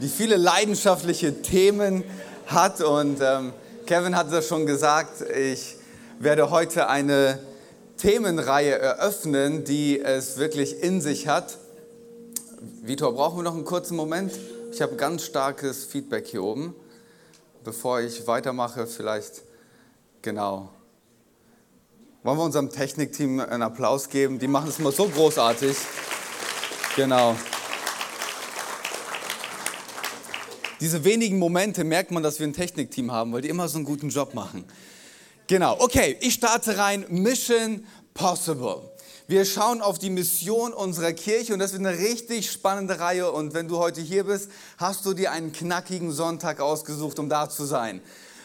die viele leidenschaftliche Themen hat. Und ähm, Kevin hat das schon gesagt, ich werde heute eine Themenreihe eröffnen, die es wirklich in sich hat. Vitor, brauchen wir noch einen kurzen Moment? Ich habe ganz starkes Feedback hier oben. Bevor ich weitermache, vielleicht genau. Wollen wir unserem Technikteam einen Applaus geben? Die machen es immer so großartig. Genau. Diese wenigen Momente merkt man, dass wir ein Technikteam haben, weil die immer so einen guten Job machen. Genau, okay, ich starte rein. Mission Possible. Wir schauen auf die Mission unserer Kirche und das wird eine richtig spannende Reihe. Und wenn du heute hier bist, hast du dir einen knackigen Sonntag ausgesucht, um da zu sein.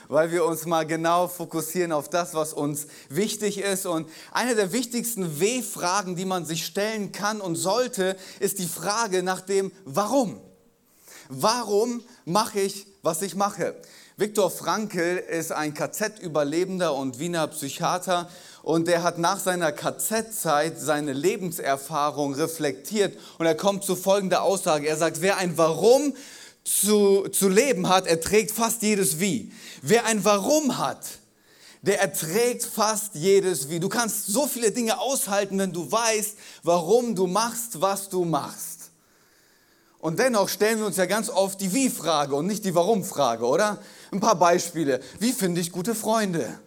Weil wir uns mal genau fokussieren auf das, was uns wichtig ist. Und eine der wichtigsten W-Fragen, die man sich stellen kann und sollte, ist die Frage nach dem Warum. Warum mache ich, was ich mache? Viktor Frankl ist ein KZ-Überlebender und Wiener Psychiater und der hat nach seiner KZ-Zeit seine Lebenserfahrung reflektiert und er kommt zu folgender Aussage. Er sagt, wer ein Warum zu, zu leben hat, erträgt fast jedes Wie. Wer ein Warum hat, der erträgt fast jedes Wie. Du kannst so viele Dinge aushalten, wenn du weißt, warum du machst, was du machst. Und dennoch stellen wir uns ja ganz oft die Wie-Frage und nicht die Warum-Frage, oder? Ein paar Beispiele. Wie finde ich gute Freunde?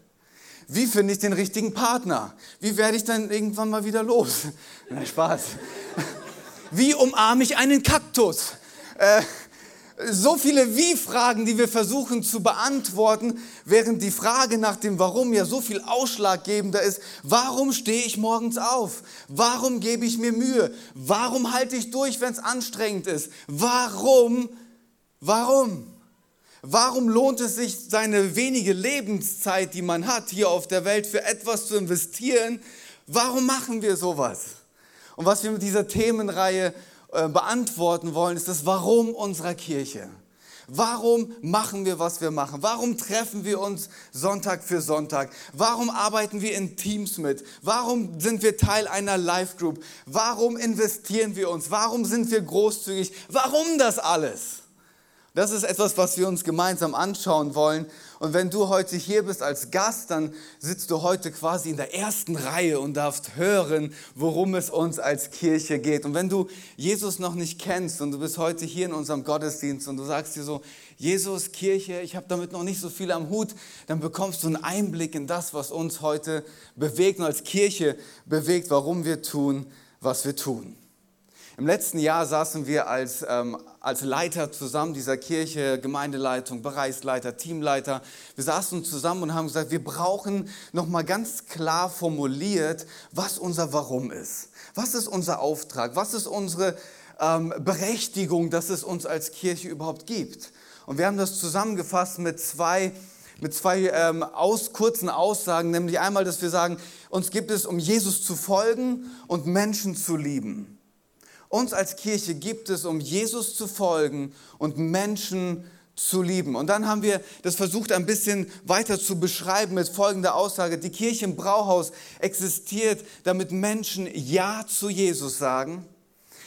Wie finde ich den richtigen Partner? Wie werde ich dann irgendwann mal wieder los? Na, Spaß. Wie umarme ich einen Kaktus? Äh, so viele Wie-Fragen, die wir versuchen zu beantworten, während die Frage nach dem Warum ja so viel ausschlaggebender ist. Warum stehe ich morgens auf? Warum gebe ich mir Mühe? Warum halte ich durch, wenn es anstrengend ist? Warum? Warum? Warum lohnt es sich, seine wenige Lebenszeit, die man hat hier auf der Welt, für etwas zu investieren? Warum machen wir sowas? Und was wir mit dieser Themenreihe beantworten wollen, ist das Warum unserer Kirche. Warum machen wir, was wir machen? Warum treffen wir uns Sonntag für Sonntag? Warum arbeiten wir in Teams mit? Warum sind wir Teil einer Live Group? Warum investieren wir uns? Warum sind wir großzügig? Warum das alles? Das ist etwas, was wir uns gemeinsam anschauen wollen. Und wenn du heute hier bist als Gast, dann sitzt du heute quasi in der ersten Reihe und darfst hören, worum es uns als Kirche geht. Und wenn du Jesus noch nicht kennst und du bist heute hier in unserem Gottesdienst und du sagst dir so, Jesus, Kirche, ich habe damit noch nicht so viel am Hut, dann bekommst du einen Einblick in das, was uns heute bewegt und als Kirche bewegt, warum wir tun, was wir tun. Im letzten Jahr saßen wir als, ähm, als Leiter zusammen dieser Kirche, Gemeindeleitung, Bereichsleiter, Teamleiter. Wir saßen zusammen und haben gesagt, wir brauchen nochmal ganz klar formuliert, was unser Warum ist. Was ist unser Auftrag? Was ist unsere ähm, Berechtigung, dass es uns als Kirche überhaupt gibt? Und wir haben das zusammengefasst mit zwei mit zwei ähm, aus, kurzen Aussagen, nämlich einmal, dass wir sagen, uns gibt es, um Jesus zu folgen und Menschen zu lieben. Uns als Kirche gibt es, um Jesus zu folgen und Menschen zu lieben. Und dann haben wir das versucht ein bisschen weiter zu beschreiben mit folgender Aussage. Die Kirche im Brauhaus existiert, damit Menschen Ja zu Jesus sagen,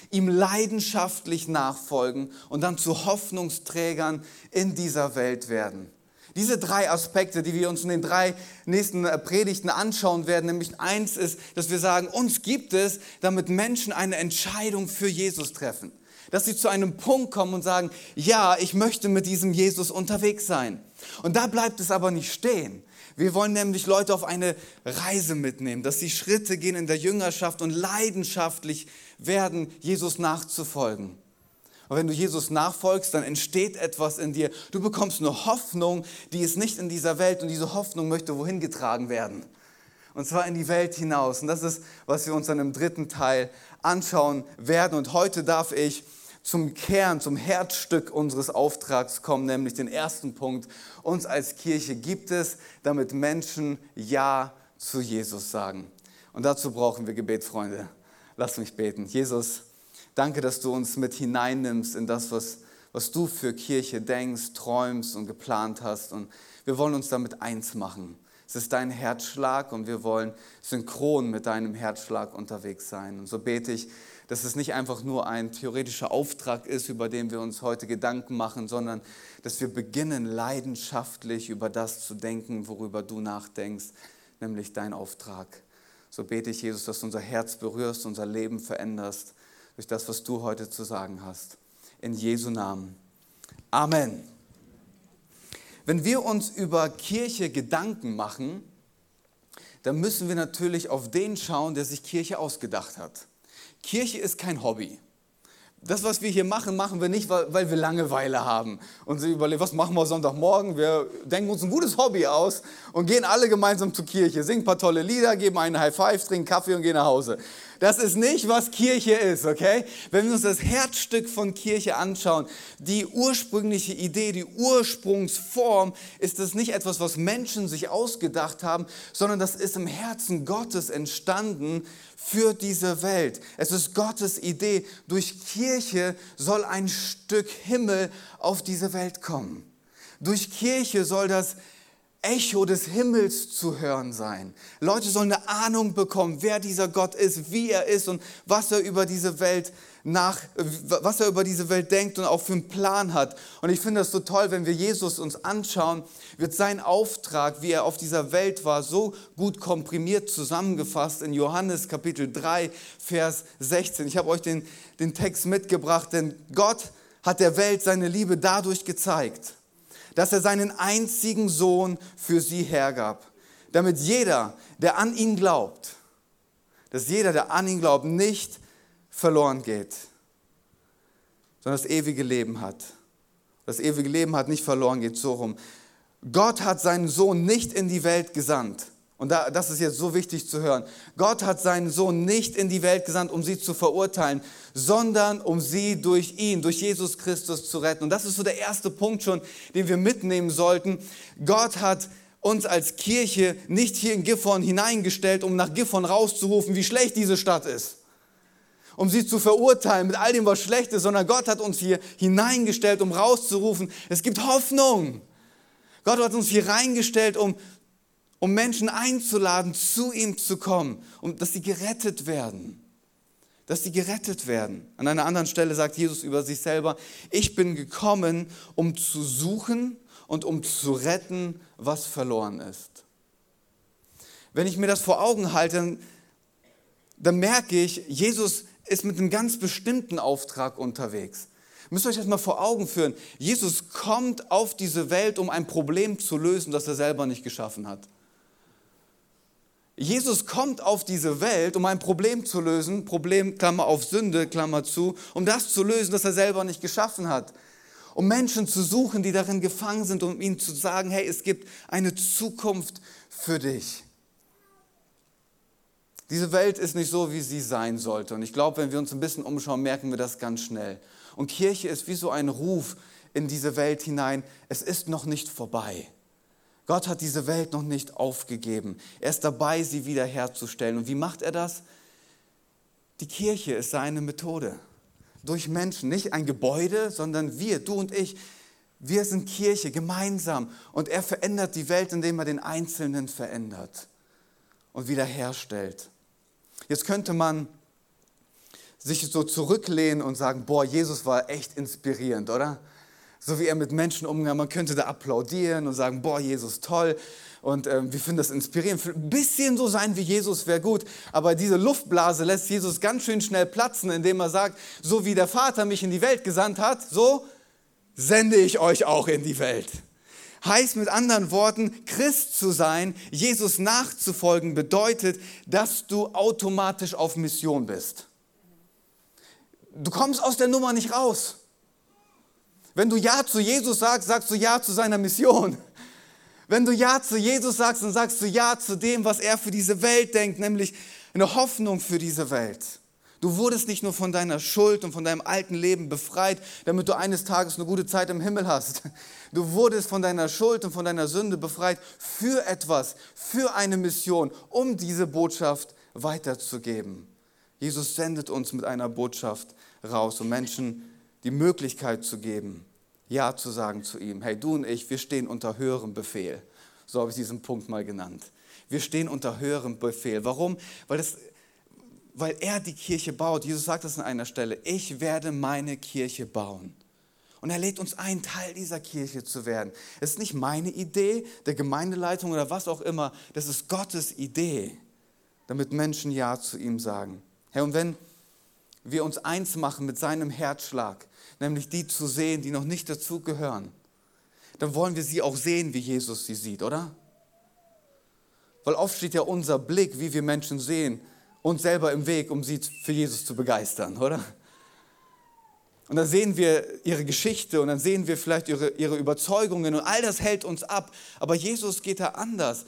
ihm leidenschaftlich nachfolgen und dann zu Hoffnungsträgern in dieser Welt werden. Diese drei Aspekte, die wir uns in den drei nächsten äh, Predigten anschauen werden, nämlich eins ist, dass wir sagen, uns gibt es, damit Menschen eine Entscheidung für Jesus treffen. Dass sie zu einem Punkt kommen und sagen, ja, ich möchte mit diesem Jesus unterwegs sein. Und da bleibt es aber nicht stehen. Wir wollen nämlich Leute auf eine Reise mitnehmen, dass sie Schritte gehen in der Jüngerschaft und leidenschaftlich werden, Jesus nachzufolgen. Und wenn du Jesus nachfolgst, dann entsteht etwas in dir. Du bekommst eine Hoffnung, die ist nicht in dieser Welt und diese Hoffnung möchte wohin getragen werden. Und zwar in die Welt hinaus. Und das ist, was wir uns dann im dritten Teil anschauen werden. Und heute darf ich zum Kern, zum Herzstück unseres Auftrags kommen, nämlich den ersten Punkt. Uns als Kirche gibt es, damit Menschen Ja zu Jesus sagen. Und dazu brauchen wir Gebet, Freunde. Lass mich beten. Jesus, danke, dass du uns mit hineinnimmst in das, was, was du für Kirche denkst, träumst und geplant hast. Und wir wollen uns damit eins machen. Es ist dein Herzschlag und wir wollen synchron mit deinem Herzschlag unterwegs sein. Und so bete ich, dass es nicht einfach nur ein theoretischer Auftrag ist, über den wir uns heute Gedanken machen, sondern dass wir beginnen, leidenschaftlich über das zu denken, worüber du nachdenkst, nämlich dein Auftrag. So bete ich, Jesus, dass du unser Herz berührst, unser Leben veränderst durch das, was du heute zu sagen hast. In Jesu Namen. Amen. Wenn wir uns über Kirche Gedanken machen, dann müssen wir natürlich auf den schauen, der sich Kirche ausgedacht hat. Kirche ist kein Hobby. Das, was wir hier machen, machen wir nicht, weil wir Langeweile haben und sie überlegen, was machen wir Sonntagmorgen? Wir denken uns ein gutes Hobby aus und gehen alle gemeinsam zur Kirche, singen ein paar tolle Lieder, geben einen High Five, trinken Kaffee und gehen nach Hause. Das ist nicht, was Kirche ist, okay? Wenn wir uns das Herzstück von Kirche anschauen, die ursprüngliche Idee, die Ursprungsform, ist es nicht etwas, was Menschen sich ausgedacht haben, sondern das ist im Herzen Gottes entstanden für diese Welt. Es ist Gottes Idee. Durch Kirche soll ein Stück Himmel auf diese Welt kommen. Durch Kirche soll das Echo des Himmels zu hören sein. Leute sollen eine Ahnung bekommen, wer dieser Gott ist, wie er ist und was er über diese Welt nach, was er über diese Welt denkt und auch für einen Plan hat. Und ich finde das so toll, wenn wir Jesus uns anschauen, wird sein Auftrag, wie er auf dieser Welt war, so gut komprimiert zusammengefasst in Johannes Kapitel 3, Vers 16. Ich habe euch den, den Text mitgebracht, denn Gott hat der Welt seine Liebe dadurch gezeigt dass er seinen einzigen Sohn für sie hergab, damit jeder, der an ihn glaubt, dass jeder, der an ihn glaubt, nicht verloren geht, sondern das ewige Leben hat. Das ewige Leben hat nicht verloren geht, so rum. Gott hat seinen Sohn nicht in die Welt gesandt, und da, das ist jetzt so wichtig zu hören. Gott hat seinen Sohn nicht in die Welt gesandt, um sie zu verurteilen, sondern um sie durch ihn, durch Jesus Christus zu retten. Und das ist so der erste Punkt schon, den wir mitnehmen sollten. Gott hat uns als Kirche nicht hier in Gifhorn hineingestellt, um nach Gifhorn rauszurufen, wie schlecht diese Stadt ist. Um sie zu verurteilen mit all dem, was schlecht ist, sondern Gott hat uns hier hineingestellt, um rauszurufen, es gibt Hoffnung. Gott hat uns hier reingestellt, um um Menschen einzuladen, zu ihm zu kommen, um, dass sie gerettet werden. Dass sie gerettet werden. An einer anderen Stelle sagt Jesus über sich selber, ich bin gekommen, um zu suchen und um zu retten, was verloren ist. Wenn ich mir das vor Augen halte, dann, dann merke ich, Jesus ist mit einem ganz bestimmten Auftrag unterwegs. Ihr müsst euch das mal vor Augen führen. Jesus kommt auf diese Welt, um ein Problem zu lösen, das er selber nicht geschaffen hat. Jesus kommt auf diese Welt, um ein Problem zu lösen, Problem, Klammer auf Sünde, Klammer zu, um das zu lösen, das er selber nicht geschaffen hat. Um Menschen zu suchen, die darin gefangen sind, um ihnen zu sagen, hey, es gibt eine Zukunft für dich. Diese Welt ist nicht so, wie sie sein sollte. Und ich glaube, wenn wir uns ein bisschen umschauen, merken wir das ganz schnell. Und Kirche ist wie so ein Ruf in diese Welt hinein. Es ist noch nicht vorbei. Gott hat diese Welt noch nicht aufgegeben. Er ist dabei, sie wiederherzustellen. Und wie macht er das? Die Kirche ist seine Methode. Durch Menschen, nicht ein Gebäude, sondern wir, du und ich. Wir sind Kirche gemeinsam. Und er verändert die Welt, indem er den Einzelnen verändert und wiederherstellt. Jetzt könnte man sich so zurücklehnen und sagen, boah, Jesus war echt inspirierend, oder? so wie er mit Menschen umgeht. Man könnte da applaudieren und sagen, boah, Jesus, toll. Und ähm, wir finden das inspirierend. Ein bisschen so sein wie Jesus wäre gut. Aber diese Luftblase lässt Jesus ganz schön schnell platzen, indem er sagt, so wie der Vater mich in die Welt gesandt hat, so sende ich euch auch in die Welt. Heißt mit anderen Worten, Christ zu sein, Jesus nachzufolgen, bedeutet, dass du automatisch auf Mission bist. Du kommst aus der Nummer nicht raus. Wenn du Ja zu Jesus sagst, sagst du Ja zu seiner Mission. Wenn du Ja zu Jesus sagst, dann sagst du Ja zu dem, was er für diese Welt denkt, nämlich eine Hoffnung für diese Welt. Du wurdest nicht nur von deiner Schuld und von deinem alten Leben befreit, damit du eines Tages eine gute Zeit im Himmel hast. Du wurdest von deiner Schuld und von deiner Sünde befreit für etwas, für eine Mission, um diese Botschaft weiterzugeben. Jesus sendet uns mit einer Botschaft raus, um Menschen die Möglichkeit zu geben, Ja zu sagen zu ihm. Hey, du und ich, wir stehen unter höherem Befehl. So habe ich diesen Punkt mal genannt. Wir stehen unter höherem Befehl. Warum? Weil, das, weil er die Kirche baut. Jesus sagt das an einer Stelle. Ich werde meine Kirche bauen. Und er lädt uns ein, Teil dieser Kirche zu werden. Es ist nicht meine Idee, der Gemeindeleitung oder was auch immer. Das ist Gottes Idee, damit Menschen Ja zu ihm sagen. Herr, und wenn wir uns eins machen mit seinem Herzschlag, nämlich die zu sehen, die noch nicht dazugehören, dann wollen wir sie auch sehen, wie Jesus sie sieht, oder? Weil oft steht ja unser Blick, wie wir Menschen sehen, uns selber im Weg, um sie für Jesus zu begeistern, oder? Und dann sehen wir ihre Geschichte und dann sehen wir vielleicht ihre, ihre Überzeugungen und all das hält uns ab. Aber Jesus geht da anders.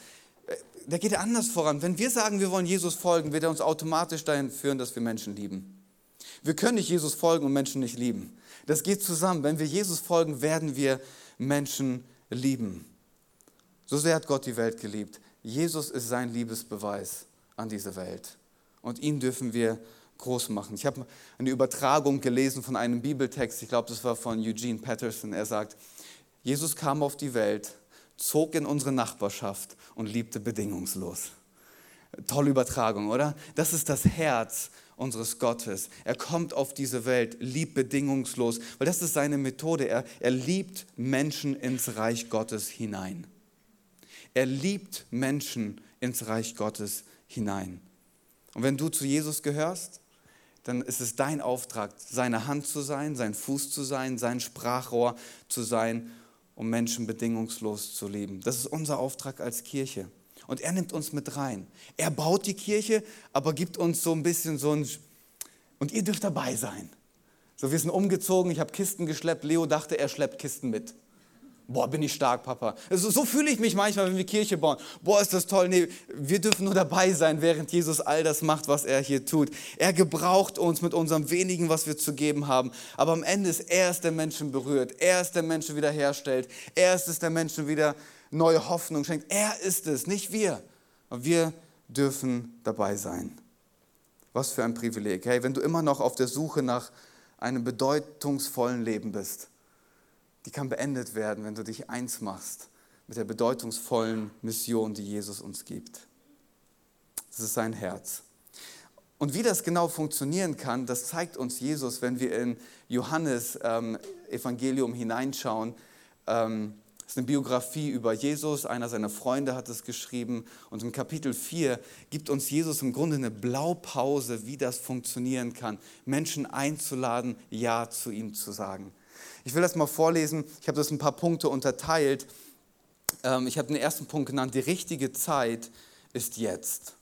Der geht da anders voran. Wenn wir sagen, wir wollen Jesus folgen, wird er uns automatisch dahin führen, dass wir Menschen lieben. Wir können nicht Jesus folgen und Menschen nicht lieben. Das geht zusammen. Wenn wir Jesus folgen, werden wir Menschen lieben. So sehr hat Gott die Welt geliebt. Jesus ist sein Liebesbeweis an diese Welt. Und ihn dürfen wir groß machen. Ich habe eine Übertragung gelesen von einem Bibeltext, ich glaube, das war von Eugene Patterson. Er sagt, Jesus kam auf die Welt, zog in unsere Nachbarschaft und liebte bedingungslos. Tolle Übertragung, oder? Das ist das Herz unseres Gottes. Er kommt auf diese Welt, liebt bedingungslos, weil das ist seine Methode. Er, er liebt Menschen ins Reich Gottes hinein. Er liebt Menschen ins Reich Gottes hinein. Und wenn du zu Jesus gehörst, dann ist es dein Auftrag, seine Hand zu sein, sein Fuß zu sein, sein Sprachrohr zu sein, um Menschen bedingungslos zu lieben. Das ist unser Auftrag als Kirche. Und er nimmt uns mit rein. Er baut die Kirche, aber gibt uns so ein bisschen so ein... Und ihr dürft dabei sein. So, wir sind umgezogen, ich habe Kisten geschleppt. Leo dachte, er schleppt Kisten mit. Boah, bin ich stark, Papa. Also, so fühle ich mich manchmal, wenn wir Kirche bauen. Boah, ist das toll. Nee, wir dürfen nur dabei sein, während Jesus all das macht, was er hier tut. Er gebraucht uns mit unserem wenigen, was wir zu geben haben. Aber am Ende ist er es, der Menschen berührt. Er ist der Menschen wiederherstellt. Er ist es, der Menschen wieder neue Hoffnung schenkt. Er ist es, nicht wir. Aber wir dürfen dabei sein. Was für ein Privileg. Hey, wenn du immer noch auf der Suche nach einem bedeutungsvollen Leben bist, die kann beendet werden, wenn du dich eins machst mit der bedeutungsvollen Mission, die Jesus uns gibt. Das ist sein Herz. Und wie das genau funktionieren kann, das zeigt uns Jesus, wenn wir in Johannes ähm, Evangelium hineinschauen. Ähm, das ist eine Biografie über Jesus, einer seiner Freunde hat es geschrieben. Und im Kapitel 4 gibt uns Jesus im Grunde eine Blaupause, wie das funktionieren kann, Menschen einzuladen, Ja zu ihm zu sagen. Ich will das mal vorlesen. Ich habe das in ein paar Punkte unterteilt. Ähm, ich habe den ersten Punkt genannt, die richtige Zeit ist jetzt.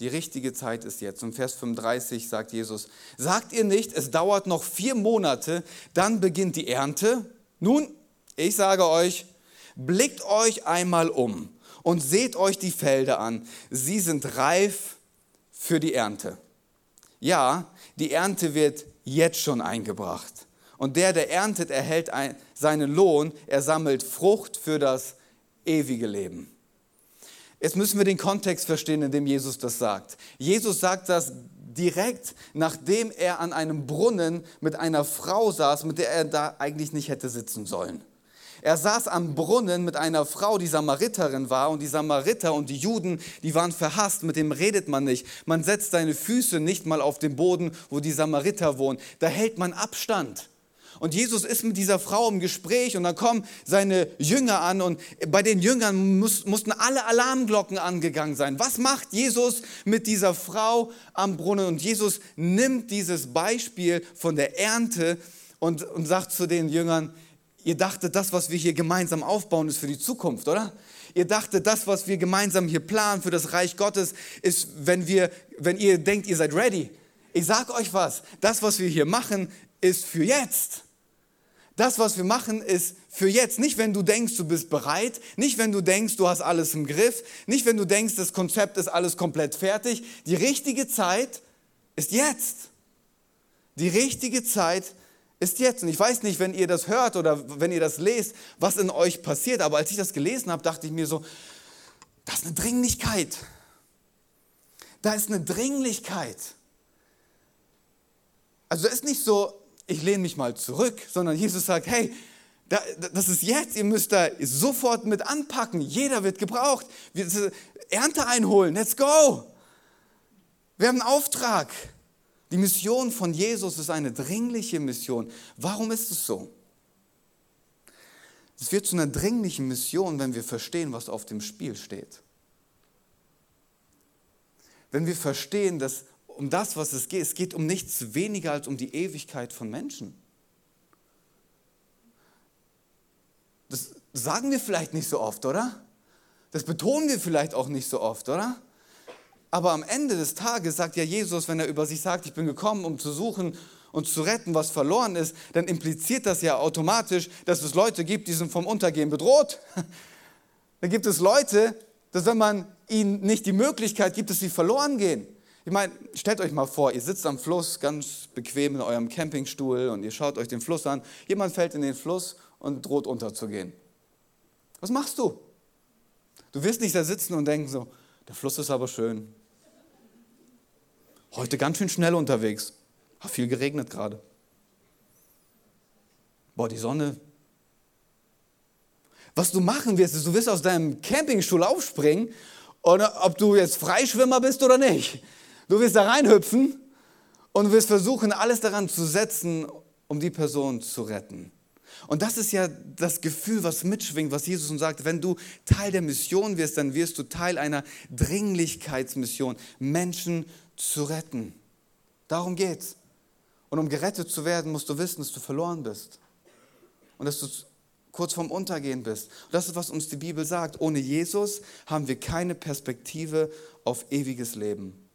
Die richtige Zeit ist jetzt. Und Vers 35 sagt Jesus, sagt ihr nicht, es dauert noch vier Monate, dann beginnt die Ernte? Nun, ich sage euch, blickt euch einmal um und seht euch die Felder an. Sie sind reif für die Ernte. Ja, die Ernte wird jetzt schon eingebracht. Und der, der erntet, erhält ein, seinen Lohn, er sammelt Frucht für das ewige Leben. Jetzt müssen wir den Kontext verstehen, in dem Jesus das sagt. Jesus sagt das direkt, nachdem er an einem Brunnen mit einer Frau saß, mit der er da eigentlich nicht hätte sitzen sollen. Er saß am Brunnen mit einer Frau, die Samariterin war, und die Samariter und die Juden, die waren verhasst, mit dem redet man nicht. Man setzt seine Füße nicht mal auf den Boden, wo die Samariter wohnen. Da hält man Abstand. Und Jesus ist mit dieser Frau im Gespräch und dann kommen seine Jünger an und bei den Jüngern muss, mussten alle Alarmglocken angegangen sein. Was macht Jesus mit dieser Frau am Brunnen? Und Jesus nimmt dieses Beispiel von der Ernte und, und sagt zu den Jüngern, ihr dachtet, das, was wir hier gemeinsam aufbauen, ist für die Zukunft, oder? Ihr dachtet, das, was wir gemeinsam hier planen für das Reich Gottes, ist, wenn, wir, wenn ihr denkt, ihr seid ready. Ich sage euch was, das, was wir hier machen, ist für jetzt. Das, was wir machen, ist für jetzt. Nicht, wenn du denkst, du bist bereit. Nicht, wenn du denkst, du hast alles im Griff. Nicht, wenn du denkst, das Konzept ist alles komplett fertig. Die richtige Zeit ist jetzt. Die richtige Zeit ist jetzt. Und ich weiß nicht, wenn ihr das hört oder wenn ihr das lest, was in euch passiert. Aber als ich das gelesen habe, dachte ich mir so, das ist eine Dringlichkeit. Da ist eine Dringlichkeit. Also es ist nicht so, ich lehne mich mal zurück, sondern Jesus sagt, hey, das ist jetzt, ihr müsst da sofort mit anpacken. Jeder wird gebraucht. Ernte einholen, let's go. Wir haben einen Auftrag. Die Mission von Jesus ist eine dringliche Mission. Warum ist es so? Es wird zu einer dringlichen Mission, wenn wir verstehen, was auf dem Spiel steht. Wenn wir verstehen, dass um das, was es geht, es geht um nichts weniger als um die Ewigkeit von Menschen. Das sagen wir vielleicht nicht so oft, oder? Das betonen wir vielleicht auch nicht so oft, oder? Aber am Ende des Tages sagt ja Jesus, wenn er über sich sagt, ich bin gekommen, um zu suchen und zu retten, was verloren ist, dann impliziert das ja automatisch, dass es Leute gibt, die sind vom Untergehen bedroht. Da gibt es Leute, dass wenn man ihnen nicht die Möglichkeit gibt, dass sie verloren gehen. Ich meine, stellt euch mal vor, ihr sitzt am Fluss ganz bequem in eurem Campingstuhl und ihr schaut euch den Fluss an. Jemand fällt in den Fluss und droht unterzugehen. Was machst du? Du wirst nicht da sitzen und denken so, der Fluss ist aber schön. Heute ganz schön schnell unterwegs. Hat viel geregnet gerade. Boah, die Sonne. Was du machen wirst, ist, du wirst aus deinem Campingstuhl aufspringen, oder ob du jetzt Freischwimmer bist oder nicht. Du wirst da reinhüpfen und wirst versuchen, alles daran zu setzen, um die Person zu retten. Und das ist ja das Gefühl, was mitschwingt, was Jesus uns sagt. Wenn du Teil der Mission wirst, dann wirst du Teil einer Dringlichkeitsmission, Menschen zu retten. Darum geht's. Und um gerettet zu werden, musst du wissen, dass du verloren bist. Und dass du kurz vorm Untergehen bist. Und das ist, was uns die Bibel sagt. Ohne Jesus haben wir keine Perspektive auf ewiges Leben.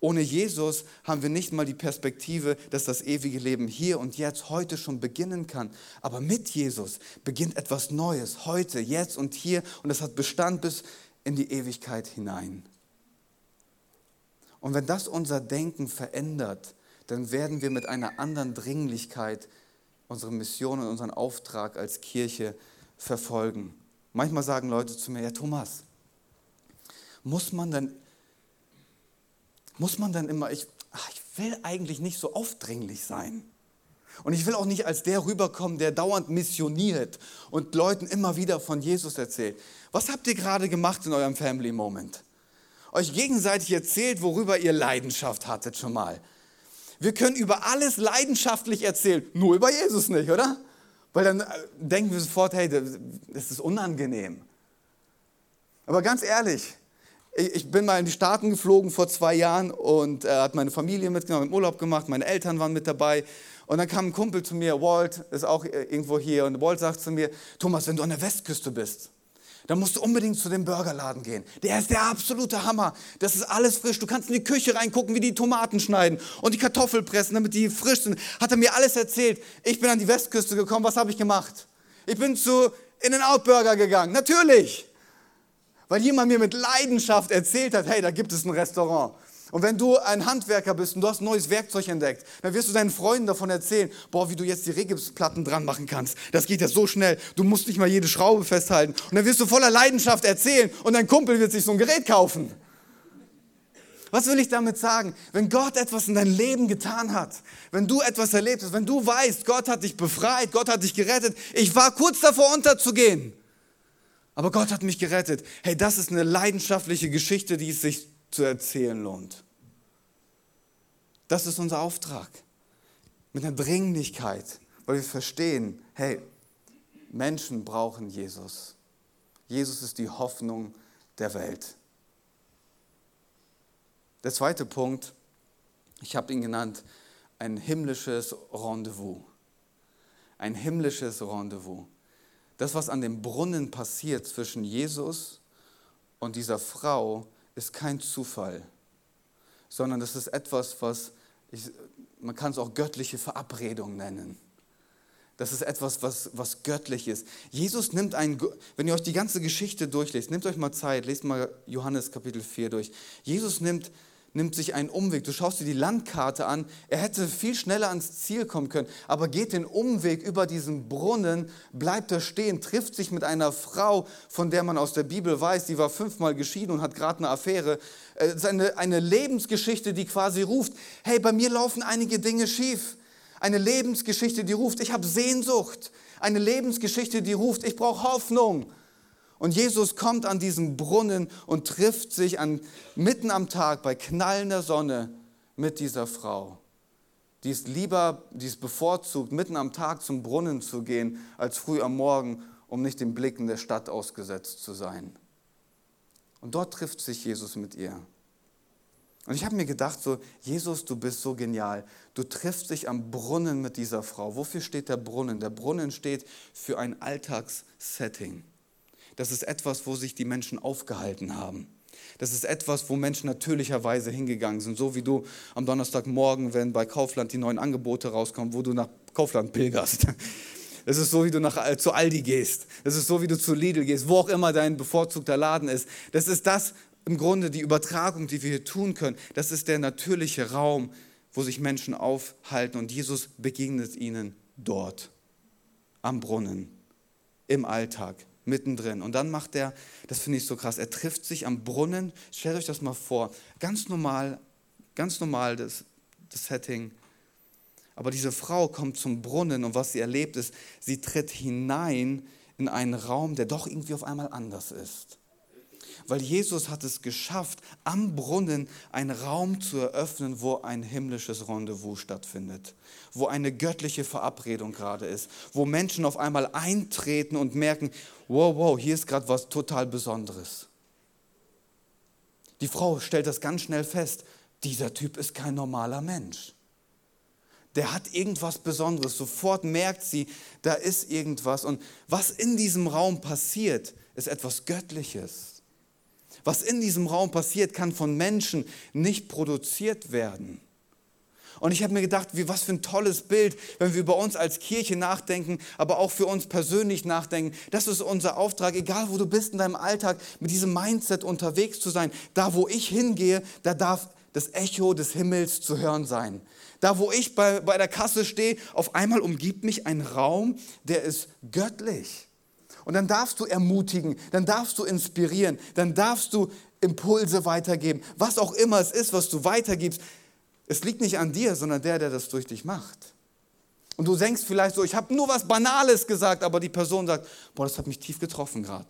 Ohne Jesus haben wir nicht mal die Perspektive, dass das ewige Leben hier und jetzt, heute schon beginnen kann. Aber mit Jesus beginnt etwas Neues, heute, jetzt und hier. Und das hat Bestand bis in die Ewigkeit hinein. Und wenn das unser Denken verändert, dann werden wir mit einer anderen Dringlichkeit unsere Mission und unseren Auftrag als Kirche verfolgen. Manchmal sagen Leute zu mir, ja Thomas, muss man dann, muss man dann immer, ich, ach, ich will eigentlich nicht so aufdringlich sein. Und ich will auch nicht als der rüberkommen, der dauernd missioniert und Leuten immer wieder von Jesus erzählt. Was habt ihr gerade gemacht in eurem Family Moment? euch gegenseitig erzählt, worüber ihr Leidenschaft hattet schon mal. Wir können über alles leidenschaftlich erzählen, nur über Jesus nicht, oder? Weil dann äh, denken wir sofort, hey, das ist unangenehm. Aber ganz ehrlich, ich bin mal in die Staaten geflogen vor zwei Jahren und äh, hat meine Familie mitgenommen, im Urlaub gemacht, meine Eltern waren mit dabei. Und dann kam ein Kumpel zu mir, Walt ist auch äh, irgendwo hier, und Walt sagt zu mir, Thomas, wenn du an der Westküste bist, dann musst du unbedingt zu dem Burgerladen gehen. Der ist der absolute Hammer. Das ist alles frisch. Du kannst in die Küche reingucken, wie die Tomaten schneiden und die Kartoffeln pressen, damit die frisch sind. Hat er mir alles erzählt. Ich bin an die Westküste gekommen. Was habe ich gemacht? Ich bin zu In-N-Out Burger gegangen. Natürlich. Weil jemand mir mit Leidenschaft erzählt hat, hey, da gibt es ein Restaurant. Und wenn du ein Handwerker bist und du hast ein neues Werkzeug entdeckt, dann wirst du deinen Freunden davon erzählen, boah, wie du jetzt die Regipsplatten dran machen kannst. Das geht ja so schnell. Du musst nicht mal jede Schraube festhalten. Und dann wirst du voller Leidenschaft erzählen und dein Kumpel wird sich so ein Gerät kaufen. Was will ich damit sagen? Wenn Gott etwas in dein Leben getan hat, wenn du etwas erlebt hast, wenn du weißt, Gott hat dich befreit, Gott hat dich gerettet, ich war kurz davor unterzugehen, aber Gott hat mich gerettet. Hey, das ist eine leidenschaftliche Geschichte, die es sich zu erzählen lohnt. Das ist unser Auftrag. Mit einer Dringlichkeit, weil wir verstehen, hey, Menschen brauchen Jesus. Jesus ist die Hoffnung der Welt. Der zweite Punkt, ich habe ihn genannt, ein himmlisches Rendezvous. Ein himmlisches Rendezvous. Das, was an dem Brunnen passiert zwischen Jesus und dieser Frau, ist kein Zufall, sondern das ist etwas, was ich, man kann es auch göttliche Verabredung nennen. Das ist etwas, was, was göttlich ist. Jesus nimmt einen, wenn ihr euch die ganze Geschichte durchlest, nehmt euch mal Zeit, lest mal Johannes Kapitel 4 durch. Jesus nimmt nimmt sich einen Umweg. Du schaust dir die Landkarte an. Er hätte viel schneller ans Ziel kommen können, aber geht den Umweg über diesen Brunnen, bleibt da stehen, trifft sich mit einer Frau, von der man aus der Bibel weiß, die war fünfmal geschieden und hat gerade eine Affäre. Es ist eine, eine Lebensgeschichte, die quasi ruft, hey, bei mir laufen einige Dinge schief. Eine Lebensgeschichte, die ruft, ich habe Sehnsucht. Eine Lebensgeschichte, die ruft, ich brauche Hoffnung. Und Jesus kommt an diesen Brunnen und trifft sich an, mitten am Tag bei knallender Sonne mit dieser Frau. Die ist lieber, die ist bevorzugt, mitten am Tag zum Brunnen zu gehen, als früh am Morgen, um nicht den Blicken der Stadt ausgesetzt zu sein. Und dort trifft sich Jesus mit ihr. Und ich habe mir gedacht, so, Jesus, du bist so genial. Du triffst dich am Brunnen mit dieser Frau. Wofür steht der Brunnen? Der Brunnen steht für ein Alltagssetting. Das ist etwas, wo sich die Menschen aufgehalten haben. Das ist etwas, wo Menschen natürlicherweise hingegangen sind. So wie du am Donnerstagmorgen, wenn bei Kaufland die neuen Angebote rauskommen, wo du nach Kaufland pilgerst. Das ist so, wie du nach, äh, zu Aldi gehst. Das ist so, wie du zu Lidl gehst, wo auch immer dein bevorzugter Laden ist. Das ist das im Grunde, die Übertragung, die wir hier tun können. Das ist der natürliche Raum, wo sich Menschen aufhalten. Und Jesus begegnet ihnen dort, am Brunnen, im Alltag mittendrin. Und dann macht er, das finde ich so krass, er trifft sich am Brunnen. Stellt euch das mal vor, ganz normal, ganz normal das, das Setting. Aber diese Frau kommt zum Brunnen und was sie erlebt ist, sie tritt hinein in einen Raum, der doch irgendwie auf einmal anders ist weil Jesus hat es geschafft, am Brunnen einen Raum zu eröffnen, wo ein himmlisches Rendezvous stattfindet, wo eine göttliche Verabredung gerade ist, wo Menschen auf einmal eintreten und merken, wow, wow, hier ist gerade was total Besonderes. Die Frau stellt das ganz schnell fest, dieser Typ ist kein normaler Mensch. Der hat irgendwas Besonderes. Sofort merkt sie, da ist irgendwas. Und was in diesem Raum passiert, ist etwas Göttliches. Was in diesem Raum passiert, kann von Menschen nicht produziert werden. Und ich habe mir gedacht, wie, was für ein tolles Bild, wenn wir über uns als Kirche nachdenken, aber auch für uns persönlich nachdenken. Das ist unser Auftrag, egal wo du bist in deinem Alltag, mit diesem Mindset unterwegs zu sein. Da, wo ich hingehe, da darf das Echo des Himmels zu hören sein. Da, wo ich bei, bei der Kasse stehe, auf einmal umgibt mich ein Raum, der ist göttlich. Und dann darfst du ermutigen, dann darfst du inspirieren, dann darfst du Impulse weitergeben. Was auch immer es ist, was du weitergibst, es liegt nicht an dir, sondern der, der das durch dich macht. Und du denkst vielleicht so, ich habe nur was Banales gesagt, aber die Person sagt, boah, das hat mich tief getroffen gerade.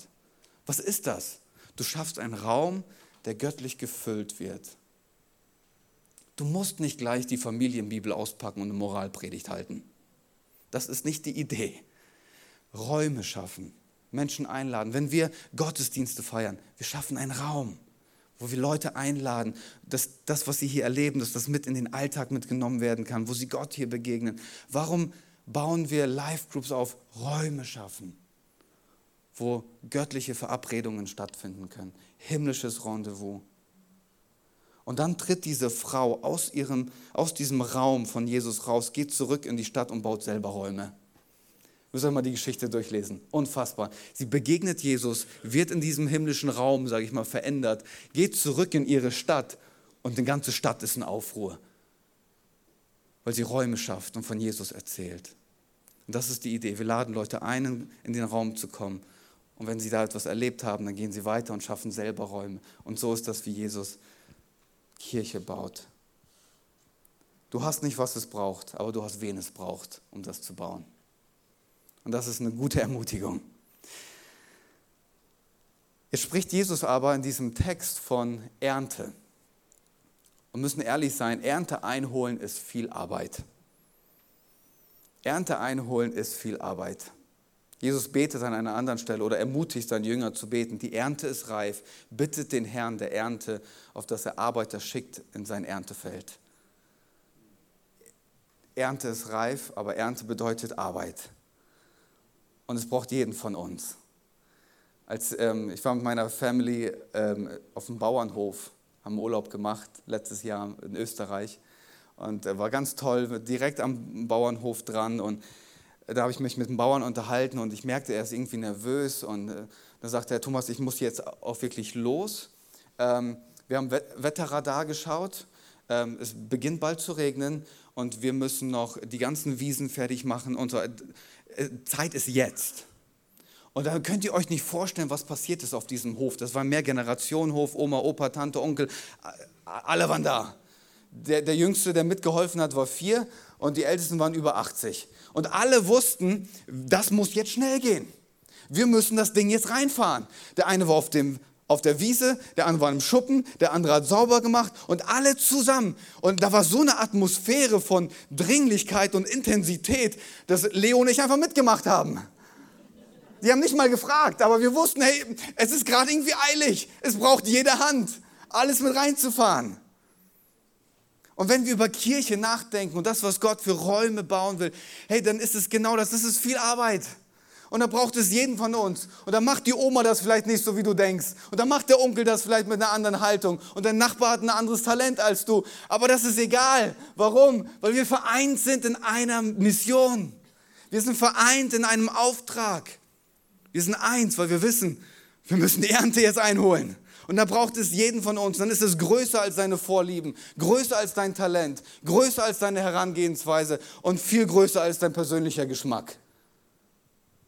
Was ist das? Du schaffst einen Raum, der göttlich gefüllt wird. Du musst nicht gleich die Familienbibel auspacken und eine Moralpredigt halten. Das ist nicht die Idee. Räume schaffen, Menschen einladen, wenn wir Gottesdienste feiern, wir schaffen einen Raum, wo wir Leute einladen, dass das, was sie hier erleben, dass das mit in den Alltag mitgenommen werden kann, wo sie Gott hier begegnen. Warum bauen wir Live-Groups auf? Räume schaffen, wo göttliche Verabredungen stattfinden können, himmlisches Rendezvous. Und dann tritt diese Frau aus, ihrem, aus diesem Raum von Jesus raus, geht zurück in die Stadt und baut selber Räume. Müssen wir mal die Geschichte durchlesen. Unfassbar. Sie begegnet Jesus, wird in diesem himmlischen Raum, sage ich mal, verändert, geht zurück in ihre Stadt und die ganze Stadt ist in Aufruhr, weil sie Räume schafft und von Jesus erzählt. Und das ist die Idee. Wir laden Leute ein, in den Raum zu kommen. Und wenn sie da etwas erlebt haben, dann gehen sie weiter und schaffen selber Räume. Und so ist das, wie Jesus Kirche baut. Du hast nicht, was es braucht, aber du hast, wen es braucht, um das zu bauen. Und das ist eine gute Ermutigung. Jetzt spricht Jesus aber in diesem Text von Ernte. Und müssen ehrlich sein, Ernte einholen ist viel Arbeit. Ernte einholen ist viel Arbeit. Jesus betet an einer anderen Stelle oder ermutigt seinen Jünger zu beten. Die Ernte ist reif. Bittet den Herrn der Ernte, auf dass er Arbeiter schickt in sein Erntefeld. Ernte ist reif, aber Ernte bedeutet Arbeit. Und es braucht jeden von uns. Als, ähm, ich war mit meiner Family ähm, auf dem Bauernhof, haben Urlaub gemacht, letztes Jahr in Österreich. Und äh, war ganz toll, direkt am Bauernhof dran. Und äh, da habe ich mich mit dem Bauern unterhalten und ich merkte, er ist irgendwie nervös. Und äh, da sagte er, Thomas, ich muss jetzt auch wirklich los. Ähm, Wir haben Wetterradar geschaut. Ähm, es beginnt bald zu regnen und wir müssen noch die ganzen Wiesen fertig machen. Unsere äh, Zeit ist jetzt. Und da könnt ihr euch nicht vorstellen, was passiert ist auf diesem Hof. Das war ein Mehrgenerationenhof, Oma, Opa, Tante, Onkel, alle waren da. Der, der Jüngste, der mitgeholfen hat, war vier und die Ältesten waren über 80. Und alle wussten, das muss jetzt schnell gehen. Wir müssen das Ding jetzt reinfahren. Der eine war auf, dem, auf der Wiese, der andere war im Schuppen, der andere hat sauber gemacht und alle zusammen. Und da war so eine Atmosphäre von Dringlichkeit und Intensität, dass Leo und ich einfach mitgemacht haben. Die haben nicht mal gefragt, aber wir wussten, hey, es ist gerade irgendwie eilig. Es braucht jede Hand, alles mit reinzufahren. Und wenn wir über Kirche nachdenken und das, was Gott für Räume bauen will, hey, dann ist es genau das. Das ist viel Arbeit. Und da braucht es jeden von uns. Und dann macht die Oma das vielleicht nicht so, wie du denkst. Und dann macht der Onkel das vielleicht mit einer anderen Haltung. Und dein Nachbar hat ein anderes Talent als du. Aber das ist egal. Warum? Weil wir vereint sind in einer Mission. Wir sind vereint in einem Auftrag. Wir sind eins, weil wir wissen, wir müssen die Ernte jetzt einholen. Und da braucht es jeden von uns. Dann ist es größer als deine Vorlieben, größer als dein Talent, größer als deine Herangehensweise und viel größer als dein persönlicher Geschmack.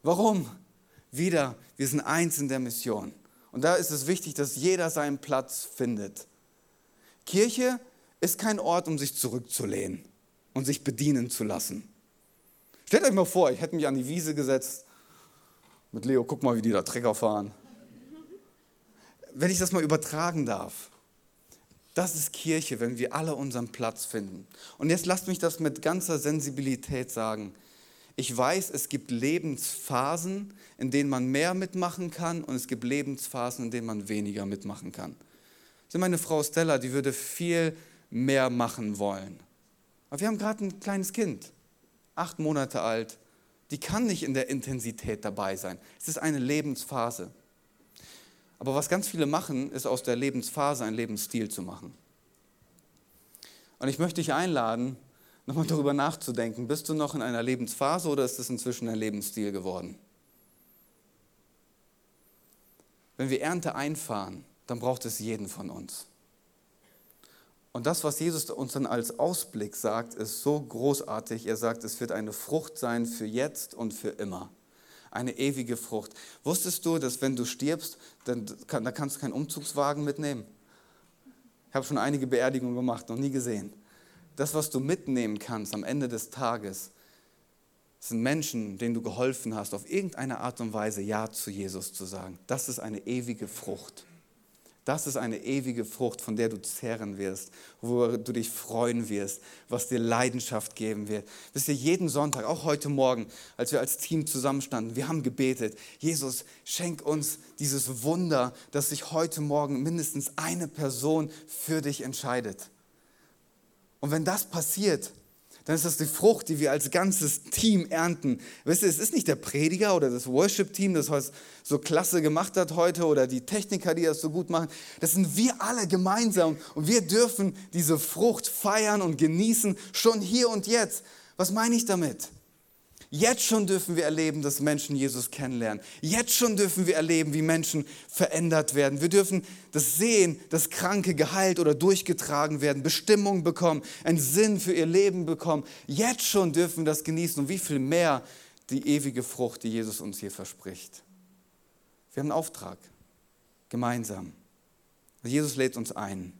Warum? Wieder, wir sind eins in der Mission. Und da ist es wichtig, dass jeder seinen Platz findet. Kirche ist kein Ort, um sich zurückzulehnen und sich bedienen zu lassen. Stellt euch mal vor, ich hätte mich an die Wiese gesetzt mit Leo, guck mal, wie die da Trecker fahren wenn ich das mal übertragen darf, das ist Kirche, wenn wir alle unseren Platz finden. Und jetzt lasst mich das mit ganzer Sensibilität sagen. Ich weiß, es gibt Lebensphasen, in denen man mehr mitmachen kann und es gibt Lebensphasen, in denen man weniger mitmachen kann. Also meine Frau Stella, die würde viel mehr machen wollen. Aber wir haben gerade ein kleines Kind, acht Monate alt. Die kann nicht in der Intensität dabei sein. Es ist eine Lebensphase. Aber was ganz viele machen, ist aus der Lebensphase einen Lebensstil zu machen. Und ich möchte dich einladen, nochmal darüber nachzudenken, bist du noch in einer Lebensphase oder ist es inzwischen ein Lebensstil geworden? Wenn wir Ernte einfahren, dann braucht es jeden von uns. Und das, was Jesus uns dann als Ausblick sagt, ist so großartig. Er sagt, es wird eine Frucht sein für jetzt und für immer eine ewige Frucht. Wusstest du, dass wenn du stirbst, dann kann, da kannst du keinen Umzugswagen mitnehmen? Ich habe schon einige Beerdigungen gemacht, noch nie gesehen. Das, was du mitnehmen kannst am Ende des Tages, sind Menschen, denen du geholfen hast, auf irgendeine Art und Weise Ja zu Jesus zu sagen. Das ist eine ewige Frucht. Das ist eine ewige Frucht, von der du zehren wirst, wo du dich freuen wirst, was dir Leidenschaft geben wird. Wisst ihr, jeden Sonntag, auch heute Morgen, als wir als Team zusammenstanden, wir haben gebetet, Jesus, schenk uns dieses Wunder, dass sich heute Morgen mindestens eine Person für dich entscheidet. Und wenn das passiert, dann ist das die Frucht, die wir als ganzes Team ernten. Wisst ihr, es ist nicht der Prediger oder das Worship-Team, das was so klasse gemacht hat heute oder die Techniker, die das so gut machen. Das sind wir alle gemeinsam und wir dürfen diese Frucht feiern und genießen, schon hier und jetzt. Was meine ich damit? Jetzt schon dürfen wir erleben, dass Menschen Jesus kennenlernen. Jetzt schon dürfen wir erleben, wie Menschen verändert werden. Wir dürfen das sehen, dass Kranke geheilt oder durchgetragen werden, Bestimmung bekommen, einen Sinn für ihr Leben bekommen. Jetzt schon dürfen wir das genießen und wie viel mehr die ewige Frucht, die Jesus uns hier verspricht. Wir haben einen Auftrag, gemeinsam. Jesus lädt uns ein.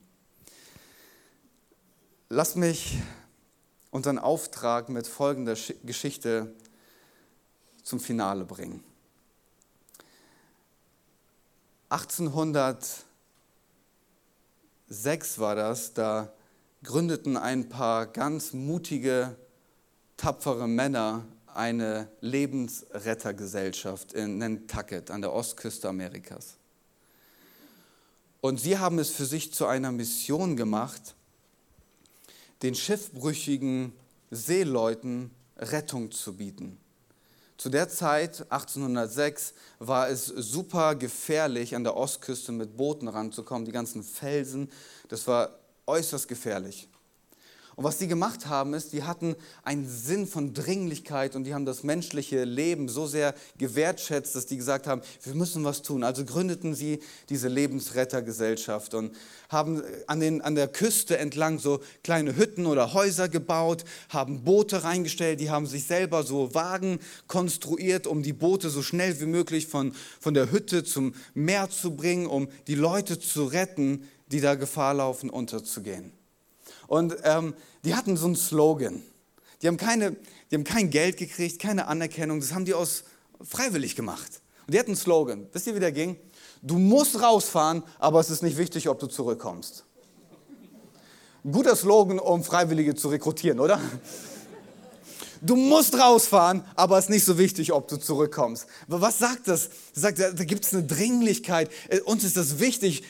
Lass mich unseren Auftrag mit folgender Geschichte zum Finale bringen. 1806 war das, da gründeten ein paar ganz mutige, tapfere Männer eine Lebensrettergesellschaft in Nantucket an der Ostküste Amerikas. Und sie haben es für sich zu einer Mission gemacht, den schiffbrüchigen Seeleuten Rettung zu bieten. Zu der Zeit, 1806, war es super gefährlich, an der Ostküste mit Booten ranzukommen, die ganzen Felsen, das war äußerst gefährlich. Und was die gemacht haben, ist, die hatten einen Sinn von Dringlichkeit und die haben das menschliche Leben so sehr gewertschätzt, dass die gesagt haben, wir müssen was tun. Also gründeten sie diese Lebensrettergesellschaft und haben an, den, an der Küste entlang so kleine Hütten oder Häuser gebaut, haben Boote reingestellt, die haben sich selber so Wagen konstruiert, um die Boote so schnell wie möglich von, von der Hütte zum Meer zu bringen, um die Leute zu retten, die da Gefahr laufen, unterzugehen. Und ähm, die hatten so einen Slogan. Die haben, keine, die haben kein Geld gekriegt, keine Anerkennung, das haben die aus freiwillig gemacht. Und die hatten einen Slogan. Wisst ihr, wie der ging? Du musst rausfahren, aber es ist nicht wichtig, ob du zurückkommst. guter Slogan, um Freiwillige zu rekrutieren, oder? Du musst rausfahren, aber es ist nicht so wichtig, ob du zurückkommst. Was sagt das? das sagt, da gibt es eine Dringlichkeit. Äh, uns ist das wichtig.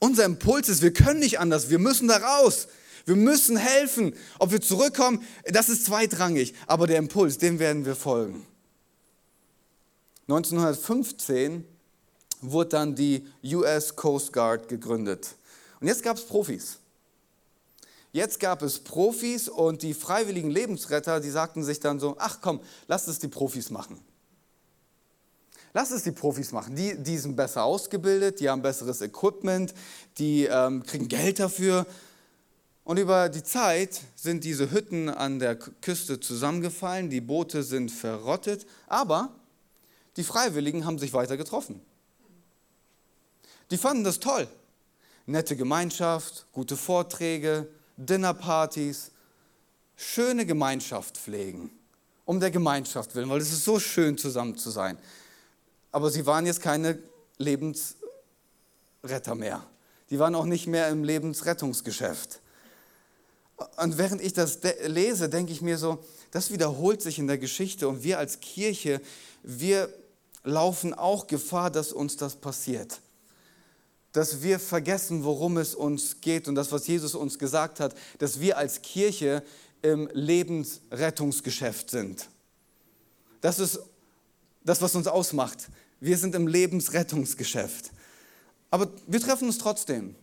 Unser Impuls ist, wir können nicht anders. Wir müssen da raus. Wir müssen helfen. Ob wir zurückkommen, das ist zweitrangig. Aber der Impuls, dem werden wir folgen. 1915 wurde dann die US Coast Guard gegründet. Und jetzt gab es Profis. Jetzt gab es Profis und die freiwilligen Lebensretter, die sagten sich dann so, ach komm, lass es die Profis machen. Lass es die Profis machen. Die, die sind besser ausgebildet, die haben besseres Equipment, die ähm, kriegen Geld dafür. Und über die Zeit sind diese Hütten an der Küste zusammengefallen, die Boote sind verrottet, aber die Freiwilligen haben sich weiter getroffen. Die fanden das toll. Nette Gemeinschaft, gute Vorträge, Dinnerpartys, schöne Gemeinschaft pflegen, um der Gemeinschaft willen, weil es ist so schön zusammen zu sein. Aber sie waren jetzt keine Lebensretter mehr. Die waren auch nicht mehr im Lebensrettungsgeschäft. Und während ich das lese, denke ich mir so, das wiederholt sich in der Geschichte und wir als Kirche, wir laufen auch Gefahr, dass uns das passiert. Dass wir vergessen, worum es uns geht und das, was Jesus uns gesagt hat, dass wir als Kirche im Lebensrettungsgeschäft sind. Das ist das, was uns ausmacht. Wir sind im Lebensrettungsgeschäft. Aber wir treffen uns trotzdem.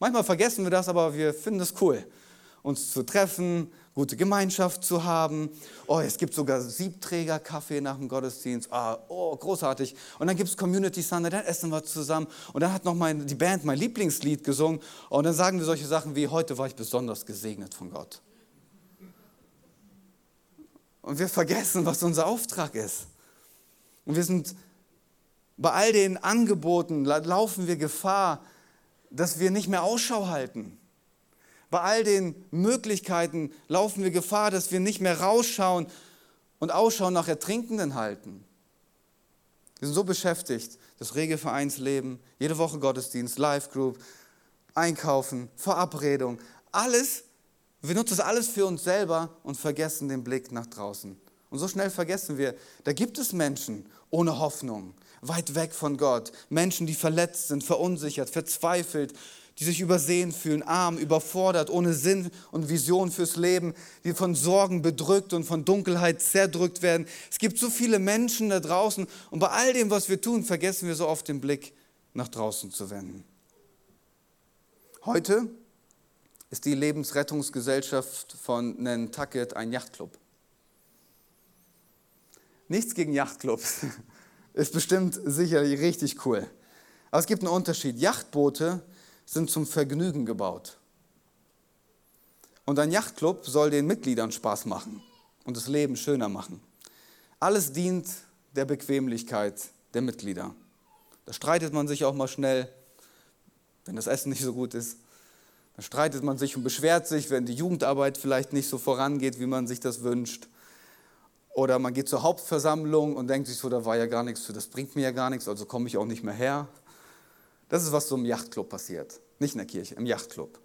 Manchmal vergessen wir das, aber wir finden das cool uns zu treffen, gute Gemeinschaft zu haben. Oh, es gibt sogar Siebträger-Kaffee nach dem Gottesdienst. Ah, oh, großartig. Und dann gibt es Community Sunday, dann essen wir zusammen. Und dann hat noch mein, die Band mein Lieblingslied gesungen. Und dann sagen wir solche Sachen wie, heute war ich besonders gesegnet von Gott. Und wir vergessen, was unser Auftrag ist. Und wir sind bei all den Angeboten, laufen wir Gefahr, dass wir nicht mehr Ausschau halten bei all den Möglichkeiten laufen wir Gefahr, dass wir nicht mehr rausschauen und Ausschau nach Ertrinkenden halten. Wir sind so beschäftigt, das rege Vereinsleben, jede Woche Gottesdienst, Live-Group, Einkaufen, Verabredung, alles, wir nutzen das alles für uns selber und vergessen den Blick nach draußen. Und so schnell vergessen wir, da gibt es Menschen ohne Hoffnung, weit weg von Gott, Menschen, die verletzt sind, verunsichert, verzweifelt, die sich übersehen fühlen, arm, überfordert, ohne Sinn und Vision fürs Leben, die von Sorgen bedrückt und von Dunkelheit zerdrückt werden. Es gibt so viele Menschen da draußen und bei all dem, was wir tun, vergessen wir so oft den Blick nach draußen zu wenden. Heute ist die Lebensrettungsgesellschaft von Nantucket ein Yachtclub. Nichts gegen Yachtclubs. Ist bestimmt sicherlich richtig cool. Aber es gibt einen Unterschied. Yachtboote sind zum Vergnügen gebaut. Und ein Yachtclub soll den Mitgliedern Spaß machen und das Leben schöner machen. Alles dient der Bequemlichkeit der Mitglieder. Da streitet man sich auch mal schnell, wenn das Essen nicht so gut ist. Da streitet man sich und beschwert sich, wenn die Jugendarbeit vielleicht nicht so vorangeht, wie man sich das wünscht. Oder man geht zur Hauptversammlung und denkt sich so, da war ja gar nichts, das bringt mir ja gar nichts, also komme ich auch nicht mehr her. Das ist, was so im Yachtclub passiert. Nicht in der Kirche, im Yachtclub.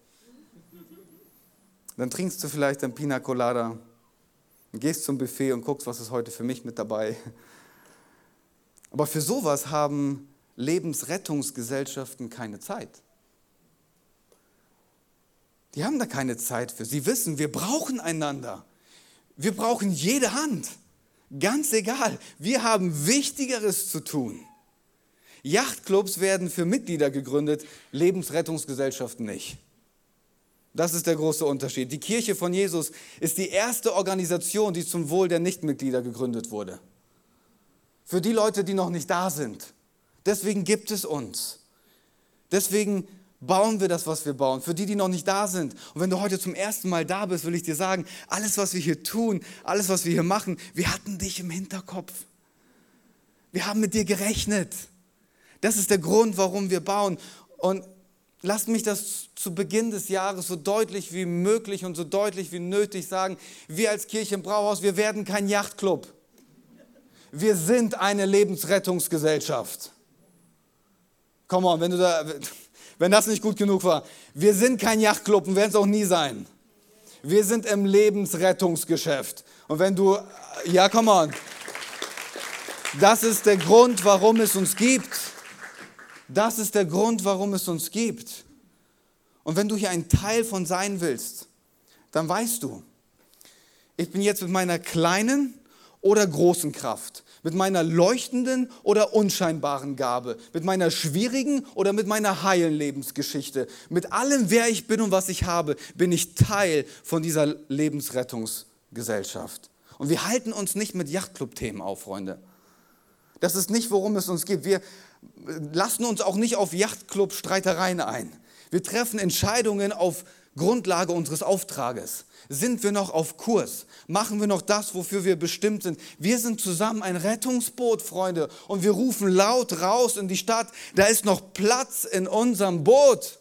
Dann trinkst du vielleicht ein Pina Colada, gehst zum Buffet und guckst, was ist heute für mich mit dabei. Aber für sowas haben Lebensrettungsgesellschaften keine Zeit. Die haben da keine Zeit für. Sie wissen, wir brauchen einander. Wir brauchen jede Hand. Ganz egal. Wir haben Wichtigeres zu tun. Yachtclubs werden für Mitglieder gegründet, Lebensrettungsgesellschaften nicht. Das ist der große Unterschied. Die Kirche von Jesus ist die erste Organisation, die zum Wohl der Nichtmitglieder gegründet wurde. Für die Leute, die noch nicht da sind. Deswegen gibt es uns. Deswegen bauen wir das, was wir bauen. Für die, die noch nicht da sind. Und wenn du heute zum ersten Mal da bist, will ich dir sagen, alles, was wir hier tun, alles, was wir hier machen, wir hatten dich im Hinterkopf. Wir haben mit dir gerechnet. Das ist der Grund, warum wir bauen. Und lasst mich das zu Beginn des Jahres so deutlich wie möglich und so deutlich wie nötig sagen. Wir als Kirche im Brauhaus, wir werden kein Yachtclub. Wir sind eine Lebensrettungsgesellschaft. Komm on, wenn du da, wenn das nicht gut genug war. Wir sind kein Yachtclub und werden es auch nie sein. Wir sind im Lebensrettungsgeschäft. Und wenn du, ja, komm on. Das ist der Grund, warum es uns gibt. Das ist der Grund, warum es uns gibt. Und wenn du hier ein Teil von sein willst, dann weißt du, ich bin jetzt mit meiner kleinen oder großen Kraft, mit meiner leuchtenden oder unscheinbaren Gabe, mit meiner schwierigen oder mit meiner heilen Lebensgeschichte, mit allem, wer ich bin und was ich habe, bin ich Teil von dieser Lebensrettungsgesellschaft. Und wir halten uns nicht mit Yachtclub-Themen auf, Freunde. Das ist nicht, worum es uns geht. Wir lassen uns auch nicht auf Yachtclub-Streitereien ein. Wir treffen Entscheidungen auf Grundlage unseres Auftrages. Sind wir noch auf Kurs? Machen wir noch das, wofür wir bestimmt sind? Wir sind zusammen ein Rettungsboot, Freunde, und wir rufen laut raus in die Stadt, da ist noch Platz in unserem Boot.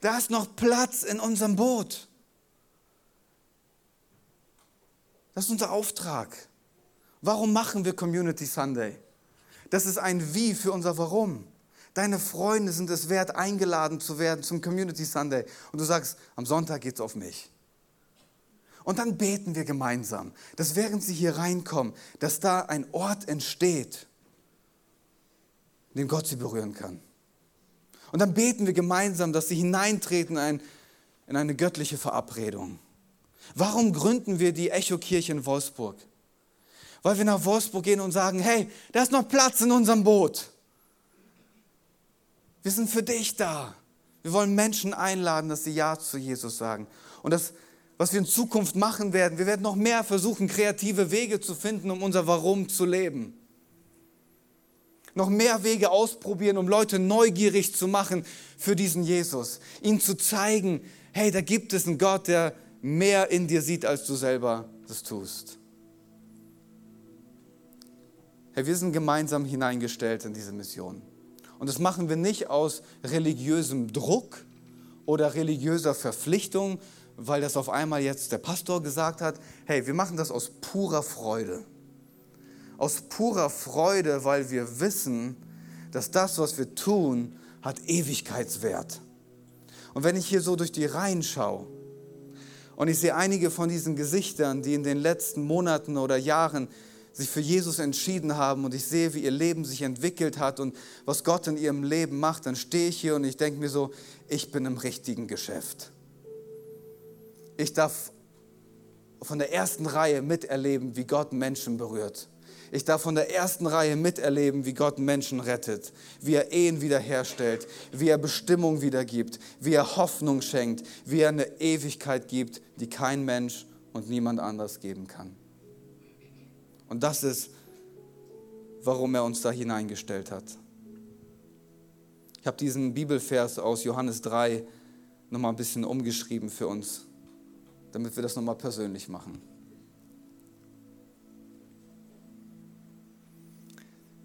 Da ist noch Platz in unserem Boot. Das ist unser Auftrag. Warum machen wir Community Sunday? Das ist ein Wie für unser Warum. Deine Freunde sind es wert, eingeladen zu werden zum Community Sunday. Und du sagst, am Sonntag geht es auf mich. Und dann beten wir gemeinsam, dass während sie hier reinkommen, dass da ein Ort entsteht, in dem Gott sie berühren kann. Und dann beten wir gemeinsam, dass sie hineintreten in eine göttliche Verabredung. Warum gründen wir die Echo-Kirche in Wolfsburg? Weil wir nach Wolfsburg gehen und sagen, hey, da ist noch Platz in unserem Boot. Wir sind für dich da. Wir wollen Menschen einladen, dass sie Ja zu Jesus sagen. Und das, was wir in Zukunft machen werden, wir werden noch mehr versuchen, kreative Wege zu finden, um unser Warum zu leben. Noch mehr Wege ausprobieren, um Leute neugierig zu machen für diesen Jesus. Ihnen zu zeigen, hey, da gibt es einen Gott, der mehr in dir sieht, als du selber das tust. Hey, wir sind gemeinsam hineingestellt in diese Mission. Und das machen wir nicht aus religiösem Druck oder religiöser Verpflichtung, weil das auf einmal jetzt der Pastor gesagt hat. Hey, wir machen das aus purer Freude. Aus purer Freude, weil wir wissen, dass das, was wir tun, hat Ewigkeitswert. Und wenn ich hier so durch die Reihen schaue und ich sehe einige von diesen Gesichtern, die in den letzten Monaten oder Jahren sich für Jesus entschieden haben und ich sehe, wie ihr Leben sich entwickelt hat und was Gott in ihrem Leben macht, dann stehe ich hier und ich denke mir so, ich bin im richtigen Geschäft. Ich darf von der ersten Reihe miterleben, wie Gott Menschen berührt. Ich darf von der ersten Reihe miterleben, wie Gott Menschen rettet, wie er Ehen wiederherstellt, wie er Bestimmung wiedergibt, wie er Hoffnung schenkt, wie er eine Ewigkeit gibt, die kein Mensch und niemand anders geben kann. Und das ist, warum er uns da hineingestellt hat. Ich habe diesen Bibelvers aus Johannes 3 nochmal ein bisschen umgeschrieben für uns, damit wir das nochmal persönlich machen.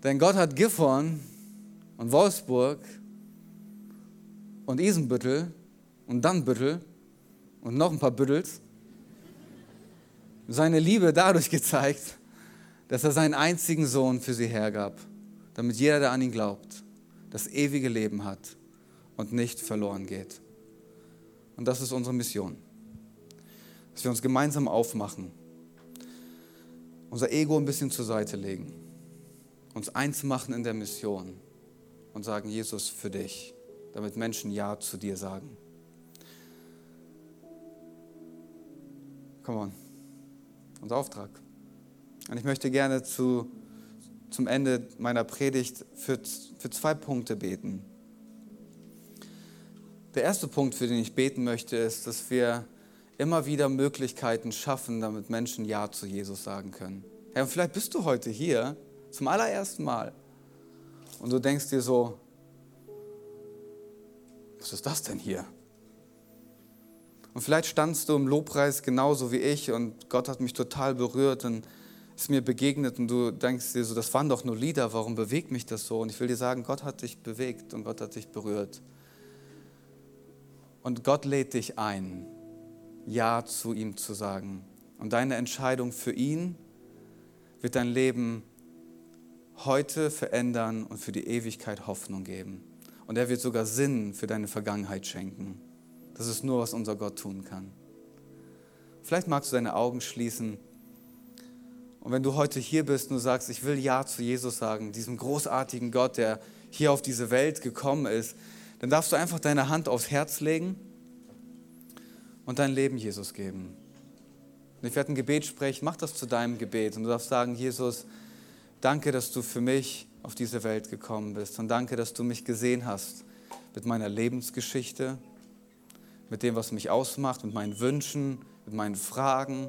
Denn Gott hat Gifhorn und Wolfsburg und Isenbüttel und Dannbüttel und noch ein paar Büttels seine Liebe dadurch gezeigt, dass er seinen einzigen Sohn für sie hergab, damit jeder, der an ihn glaubt, das ewige Leben hat und nicht verloren geht. Und das ist unsere Mission. Dass wir uns gemeinsam aufmachen, unser Ego ein bisschen zur Seite legen, uns eins machen in der Mission und sagen, Jesus, für dich, damit Menschen Ja zu dir sagen. Come on, unser Auftrag. Und ich möchte gerne zu, zum Ende meiner Predigt für, für zwei Punkte beten. Der erste Punkt, für den ich beten möchte, ist, dass wir immer wieder Möglichkeiten schaffen, damit Menschen Ja zu Jesus sagen können. Hey, und vielleicht bist du heute hier zum allerersten Mal und du denkst dir so, was ist das denn hier? Und vielleicht standst du im Lobpreis genauso wie ich und Gott hat mich total berührt und ist mir begegnet und du denkst dir so, das waren doch nur Lieder, warum bewegt mich das so? Und ich will dir sagen, Gott hat dich bewegt und Gott hat dich berührt. Und Gott lädt dich ein, Ja zu ihm zu sagen. Und deine Entscheidung für ihn wird dein Leben heute verändern und für die Ewigkeit Hoffnung geben. Und er wird sogar Sinn für deine Vergangenheit schenken. Das ist nur, was unser Gott tun kann. Vielleicht magst du deine Augen schließen. Und wenn du heute hier bist und du sagst, ich will Ja zu Jesus sagen, diesem großartigen Gott, der hier auf diese Welt gekommen ist, dann darfst du einfach deine Hand aufs Herz legen und dein Leben Jesus geben. Und ich werde ein Gebet sprechen, mach das zu deinem Gebet und du darfst sagen, Jesus, danke, dass du für mich auf diese Welt gekommen bist und danke, dass du mich gesehen hast mit meiner Lebensgeschichte, mit dem, was mich ausmacht, mit meinen Wünschen, mit meinen Fragen,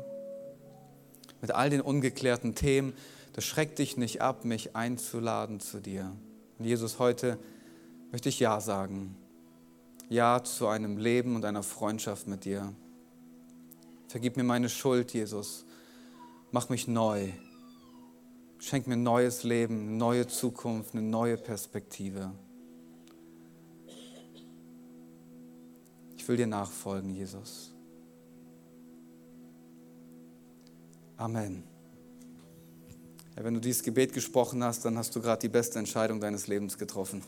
mit all den ungeklärten Themen. Das schreckt dich nicht ab, mich einzuladen zu dir. Und Jesus, heute möchte ich Ja sagen. Ja zu einem Leben und einer Freundschaft mit dir. Vergib mir meine Schuld, Jesus. Mach mich neu. Schenk mir neues Leben, eine neue Zukunft, eine neue Perspektive. will dir nachfolgen, Jesus. Amen. Ja, wenn du dieses Gebet gesprochen hast, dann hast du gerade die beste Entscheidung deines Lebens getroffen.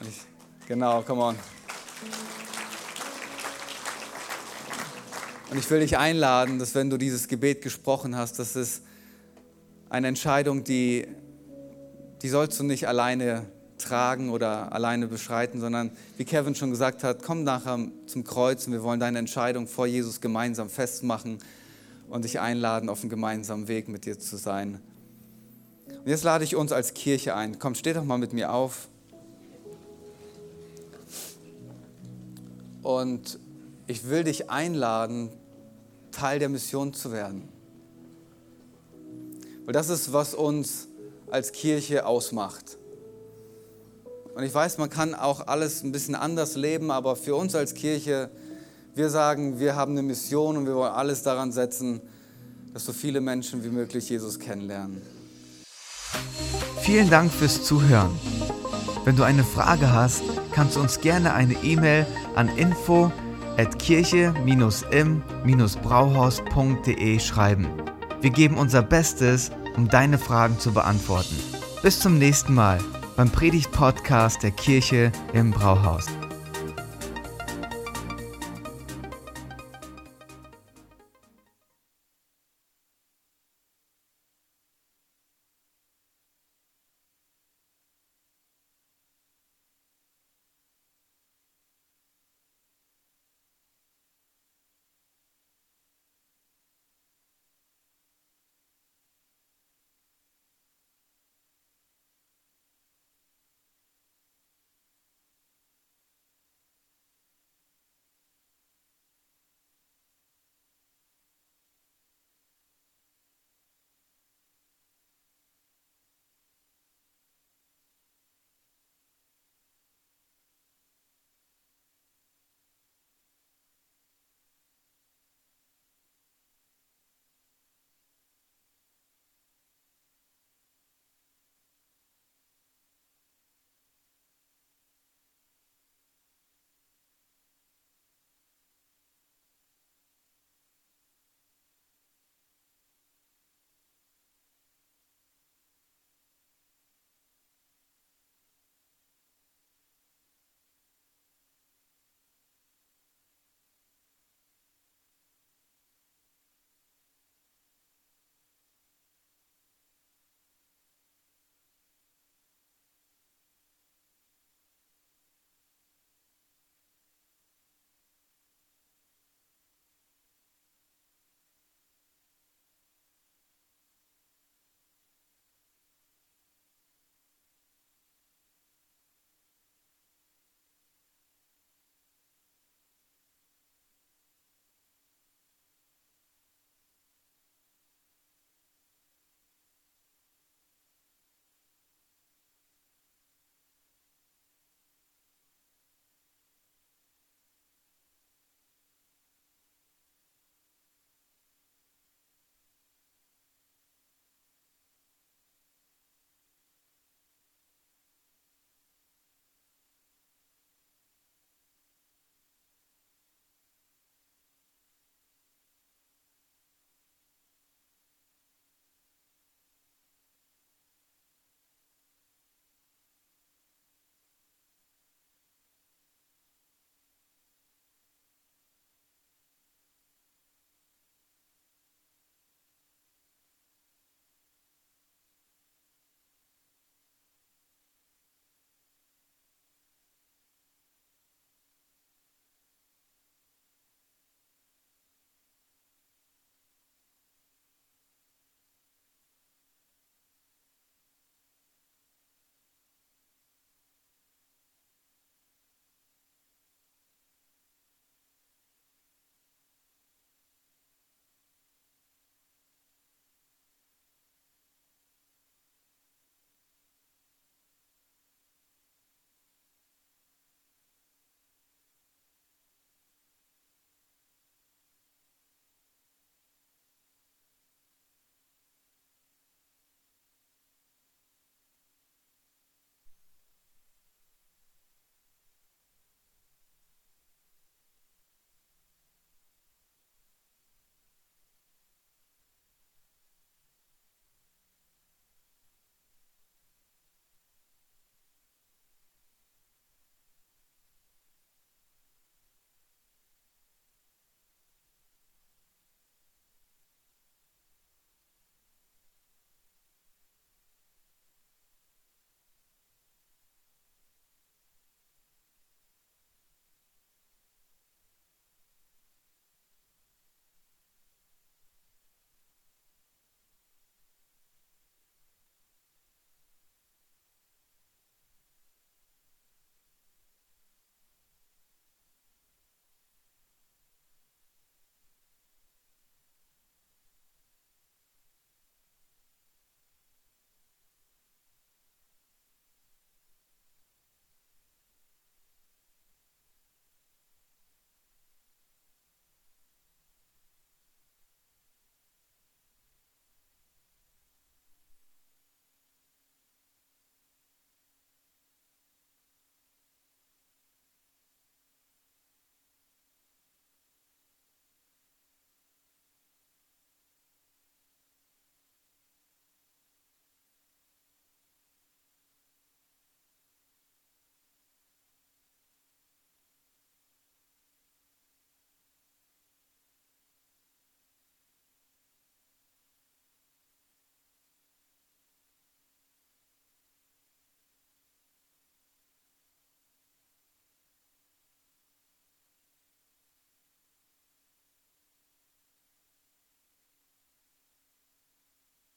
Ich, genau, come on. Und ich will dich einladen, dass wenn du dieses Gebet gesprochen hast, das ist eine Entscheidung, die, die sollst du nicht alleine tragen oder alleine beschreiten, sondern wie Kevin schon gesagt hat, komm nachher zum Kreuz und wir wollen deine Entscheidung vor Jesus gemeinsam festmachen und dich einladen, auf einem gemeinsamen Weg mit dir zu sein. Und jetzt lade ich uns als Kirche ein. Komm, steh doch mal mit mir auf. Und ich will dich einladen, Teil der Mission zu werden. Weil das ist, was uns als Kirche ausmacht. Und ich weiß, man kann auch alles ein bisschen anders leben, aber für uns als Kirche, wir sagen, wir haben eine Mission und wir wollen alles daran setzen, dass so viele Menschen wie möglich Jesus kennenlernen. Vielen Dank fürs Zuhören. Wenn du eine Frage hast, kannst du uns gerne eine E-Mail an info at kirche-im-brauhaus.de schreiben. Wir geben unser Bestes, um deine Fragen zu beantworten. Bis zum nächsten Mal beim Predigt-Podcast der Kirche im Brauhaus.